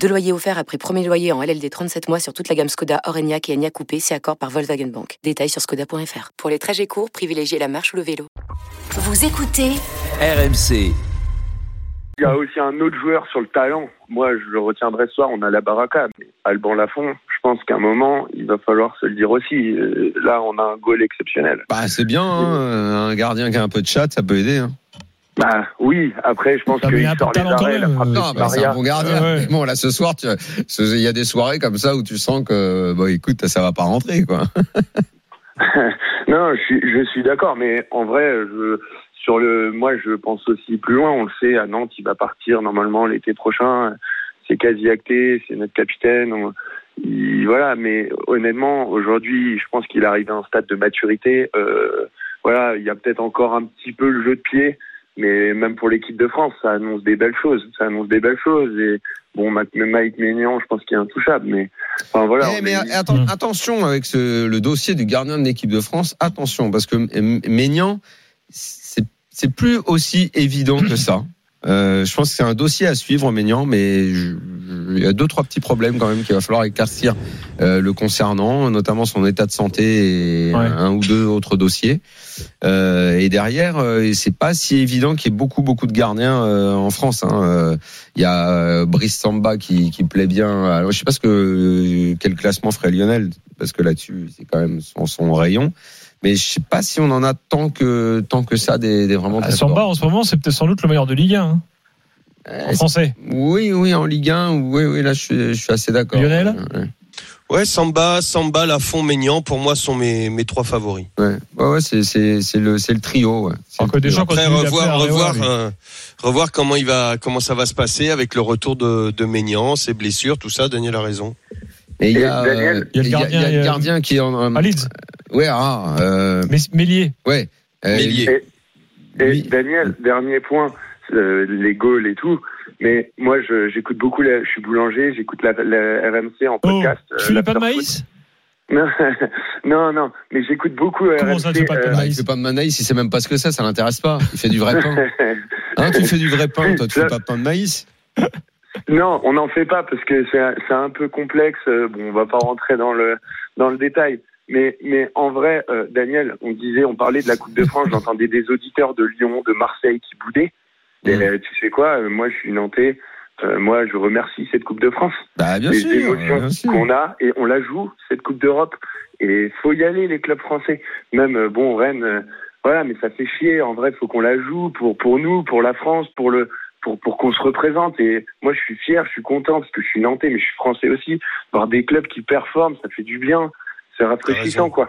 Deux loyers offerts après premier loyer en LLD 37 mois sur toute la gamme Skoda, Orenia et Enya Coupé, c'est accord par Volkswagen Bank. Détails sur skoda.fr. Pour les trajets courts, privilégiez la marche ou le vélo. Vous écoutez RMC. Il y a aussi un autre joueur sur le talent. Moi, je le retiendrai ce soir, on a la baraka. Mais Alban Lafont, je pense qu'à un moment, il va falloir se le dire aussi. Euh, Là, on a un goal exceptionnel. Bah, c'est bien, hein, un gardien qui a un peu de chat, ça peut aider. Hein. Bah oui, après, je pense qu'il a un peu sort les arrêts. la frappe Non, bah, c'est Maria. un bon gardien. Ouais. Mais Bon, là, ce soir, il y a des soirées comme ça où tu sens que, bon, écoute, ça va pas rentrer, quoi. non, je suis, je suis d'accord, mais en vrai, je, sur le, moi, je pense aussi plus loin. On le sait, à Nantes, il va partir normalement l'été prochain. C'est quasi acté, c'est notre capitaine. On- il- voilà, mais honnêtement, aujourd'hui, je pense qu'il arrive à un stade de maturité. Euh, voilà, il y a peut-être encore un petit peu le jeu de pied, mais même pour l'équipe de France, ça annonce des belles choses. Ça annonce des belles choses. Et bon, Mike Maignan, je pense qu'il est intouchable, mais enfin voilà. Mais est- atten- Mm. attention avec ce- le dossier du gardien de l'équipe de France, attention, parce que Maignan, c'est c'est plus aussi évident que ça. Euh, je pense que c'est un dossier à suivre, Maignan, mais je- je- il y a deux, trois petits problèmes quand même qu'il va falloir éclaircir euh, le concernant, notamment son état de santé et Ouais. un ou deux autres dossiers. Euh, et derrière, euh, c'est pas si évident qu'il y ait beaucoup, beaucoup de gardiens euh, en France. hein. Euh, Il y a Brice Samba qui, qui plaît bien. Alors, je sais pas ce que euh, quel classement ferait Lionel, parce que là-dessus, c'est quand même son, son rayon. Mais je sais pas si on en a tant que tant que ça des, des vraiment. Ah, très Samba, forts. en ce moment, c'est peut-être sans doute le meilleur de Ligue 1. hein, Euh, en français. Oui, oui, en Ligue 1, oui, oui, là, je suis, je suis assez d'accord. Lionel Ouais, Ouais, Samba, Samba, Lafont, Maignan, pour moi, sont mes, mes trois favoris. ouais, ouais, ouais, c'est c'est c'est le c'est le trio. Ouais. Alors que Après, revoir, revoir, euh, revoir comment il va, comment ça va se passer avec le retour de, de Maignan, ses blessures, tout ça. Daniel a raison. Et il y a, Daniel euh, Il y a le il y a- gardien, il y a le euh, gardien qui est en. À Leeds. Ouais, ah, euh, Mélier. ouais. Euh, Mélier. Et Oui. Daniel, dernier point, euh, les goals et tout. Mais moi, je- j'écoute beaucoup. La, je suis boulanger, j'écoute la, la RMC en Oh, podcast. tu euh, fais pas de maïs non, non, non, mais j'écoute beaucoup Comment RMC. ça, tu fais pas de euh, bah, il fait pas de maïs, il sait même pas ce que c'est, ça l'intéresse pas. Il fait du vrai pain. Hein, tu fais du vrai pain, toi, tu fais pas de pain de maïs. Non, on n'en fait pas parce que c'est un peu complexe. Euh, Bon, on va pas rentrer dans le dans le détail. Mais, mais en vrai, euh, Daniel, on disait, on parlait de la Coupe de France, j'entendais des auditeurs de Lyon, de Marseille qui boudaient. Et Mm. euh, tu sais quoi, euh, moi je suis nantais, euh, moi je remercie cette Coupe de France. Bah, bien les sûr. émotions qu'on a et on la joue cette Coupe d'Europe et faut y aller les clubs français même bon Rennes euh, voilà mais ça fait chier en vrai faut qu'on la joue pour pour nous pour la France pour le pour pour qu'on se représente. Et moi je suis fier je suis content parce que je suis nantais mais je suis français aussi. Voir des clubs qui performent ça fait du bien. C'est rafraîchissant quoi